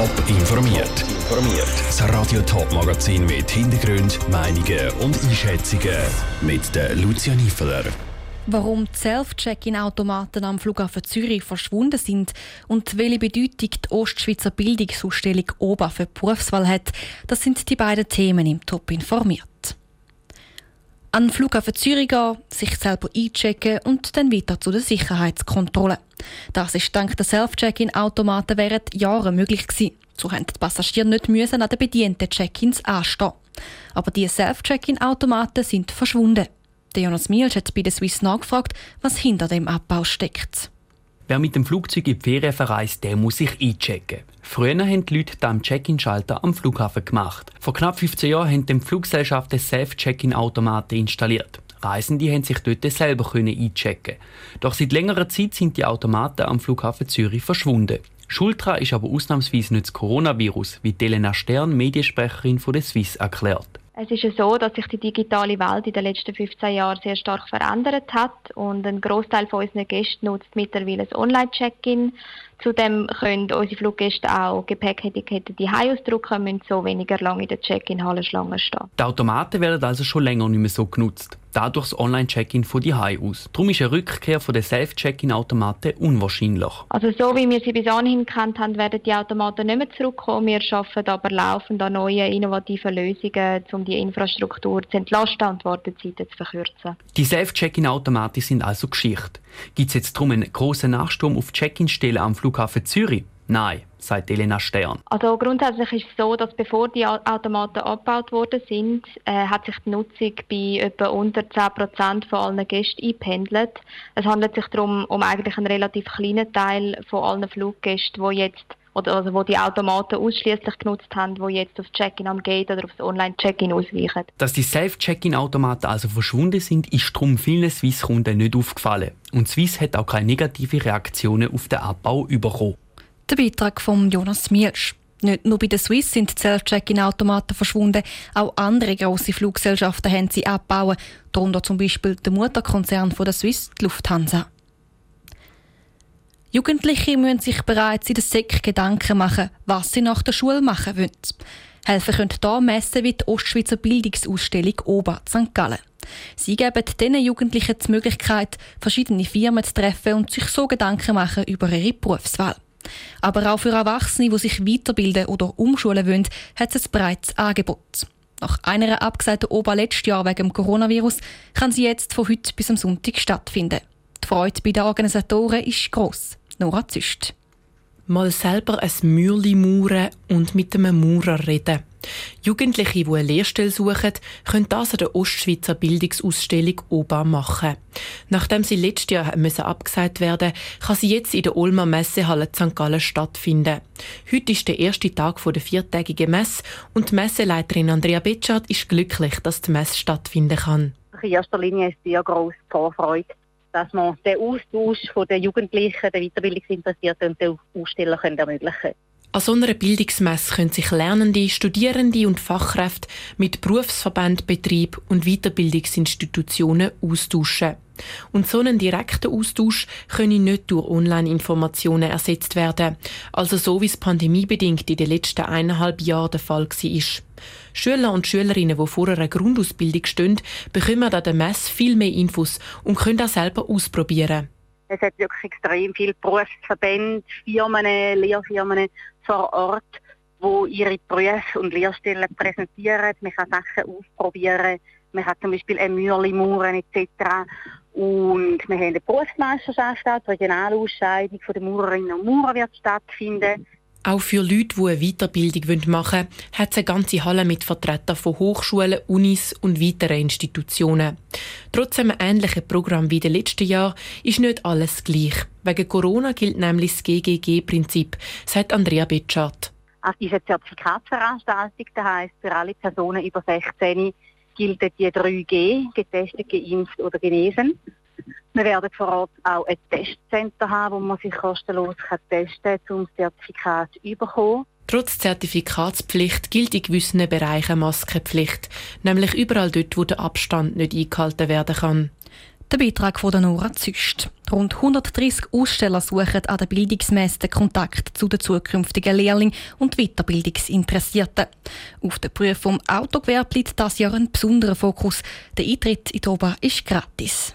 Top informiert. Das Radio Top Magazin mit Hintergrund, Meinungen und Einschätzungen mit der Lucia Niefeler. Warum die Self-Check-In-Automaten am Flughafen Zürich verschwunden sind und welche Bedeutung die Ostschweizer Bildungsausstellung OBA für die Berufswahl hat, das sind die beiden Themen im Top informiert. An den Flughafen Zürich gehen, sich selber einchecken und dann weiter zu der Sicherheitskontrolle. Das ist dank der Self-Check-In-Automaten während Jahren möglich gewesen. So haben die Passagiere nicht müssen an den bedienten Check-ins anstehen. Aber die Self-Check-In-Automaten sind verschwunden. Der Jonas Mielsch hat bei der Swiss nachgefragt, was hinter dem Abbau steckt. Wer mit dem Flugzeug in die Ferien verreist, der muss sich einchecken. Früher haben die Leute am Check-in-Schalter am Flughafen gemacht. Vor knapp 15 Jahren haben die Fluggesellschaften Self-Check-in-Automaten installiert. Reisende haben sich dort selber einchecken Doch seit längerer Zeit sind die Automaten am Flughafen Zürich verschwunden. Schuld ist aber ausnahmsweise nicht das Coronavirus, wie Elena Stern, Mediensprecherin von der Swiss, erklärt. Es ist so, dass sich die digitale Welt in den letzten 15 Jahren sehr stark verändert hat und ein Großteil von unseren Gästen nutzt mittlerweile das Online-Check-in. Zudem können unsere Fluggäste auch Gepäcketikette die ausdrucken und so weniger lange in der Check-in-Halle Schlange stehen. Die Automaten werden also schon länger nicht mehr so genutzt. Dadurch das Online-Check-in von die aus. Darum ist eine Rückkehr von den Self-Check-in-Automaten unwahrscheinlich. Also so wie wir sie bis anhin kennt haben, werden die Automaten nicht mehr zurückkommen. Wir arbeiten aber laufend an neuen innovativen Lösungen, um die Infrastruktur zu entlasten und die Wartezeiten zu verkürzen. Die Self-Check-in-Automaten sind also Geschichte. Gibt es jetzt darum einen grossen Nachsturm auf Check-in-Stellen am Flughafen Zürich? Nein, sagt Elena Stern. Also grundsätzlich ist es so, dass bevor die Automaten abgebaut worden sind, äh, hat sich die Nutzung bei etwa unter 10% von allen Gästen eingependelt. Es handelt sich darum um eigentlich einen relativ kleinen Teil von allen Fluggästen, die jetzt oder also wo die Automaten ausschließlich genutzt haben, wo jetzt aufs Check-in am Gate oder aufs Online-Check-in ausweichen. Dass die Self-Check-in-Automaten also verschwunden sind, ist darum vielen Swiss-Kunden nicht aufgefallen. Und Swiss hat auch keine negative Reaktionen auf den Abbau bekommen. Der Beitrag von Jonas Mielsch. Nicht nur bei der Swiss sind Self-Check-in-Automaten verschwunden, auch andere grosse Fluggesellschaften haben sie abbauen, darunter zum Beispiel der Mutterkonzern von der Swiss, die Lufthansa. Jugendliche müssen sich bereits in der Sek Gedanken machen, was sie nach der Schule machen wollen. Helfen können hier Messen wie die Ostschweizer Bildungsausstellung Ober St. Gallen. Sie geben diesen Jugendlichen die Möglichkeit, verschiedene Firmen zu treffen und sich so Gedanken machen über ihre Berufswahl. Aber auch für Erwachsene, die sich weiterbilden oder umschulen wollen, hat es ein breites Angebot. Nach einer abgesagten Ober letztes Jahr wegen dem Coronavirus kann sie jetzt von heute bis am Sonntag stattfinden. Die Freude bei den Organisatoren ist gross. Nora Züst. Mal selber ein Mürli und mit einem Maurer reden. Jugendliche, die eine Lehrstelle suchen, können das an der Ostschweizer Bildungsausstellung OBA machen. Nachdem sie letztes Jahr müssen abgesagt werden kann sie jetzt in der Ulmer Messehalle St. Gallen stattfinden. Heute ist der erste Tag der viertägigen Messe und die Messeleiterin Andrea Betschart ist glücklich, dass die Messe stattfinden kann. In erster Linie ist sehr grosse Vorfreude dass man den Austausch den Jugendlichen, den Weiterbildungsinteressierten und den Ausstellern ermöglichen können. An so einer Bildungsmesse können sich Lernende, Studierende und Fachkräfte mit Berufsverband, Betrieb und Weiterbildungsinstitutionen austauschen. Und so einen direkten Austausch können nicht durch Online-Informationen ersetzt werden, also so wie es pandemiebedingt in den letzten eineinhalb Jahren der Fall war. Schüler und Schülerinnen, die vor einer Grundausbildung stehen, bekommen an der Messe viel mehr Infos und können das selber ausprobieren. Es hat wirklich extrem viele Berufsverbände, Firmen, Lehrfirmen vor Ort, wo ihre Berufe und Lehrstellen präsentieren. Man kann Sachen ausprobieren. Man hat zum Beispiel ein Mürli mauern etc. Und wir haben eine Berufsmeisterschaft, die Regionalausscheidung der Maurerinnen und Maurer wird stattfinden. Auch für Leute, die eine Weiterbildung machen wollen, hat es eine ganze Halle mit Vertretern von Hochschulen, Unis und weiteren Institutionen. Trotz einem ähnlichen Programm wie den letzten Jahren ist nicht alles gleich. Wegen Corona gilt nämlich das GGG-Prinzip, sagt Andrea Betschart. Also diese Zertifikatsveranstaltung, das heisst für alle Personen über 16 gilt die 3G, getestet, geimpft oder genesen. Wir werden vor Ort auch ein Testcenter haben, wo man sich kostenlos testen kann, um das Zertifikat zu bekommen. Trotz Zertifikatspflicht gilt in gewissen Bereichen Maskenpflicht, nämlich überall dort, wo der Abstand nicht eingehalten werden kann. Der Beitrag von der Nora Züst. Rund 130 Aussteller suchen an der Bildungsmesse den Kontakt zu den zukünftigen Lehrlingen und Weiterbildungsinteressierten. Auf der Prüfung vom Autogewerbe liegt das Jahr ein besonderer Fokus. Der Eintritt in die Ober ist gratis.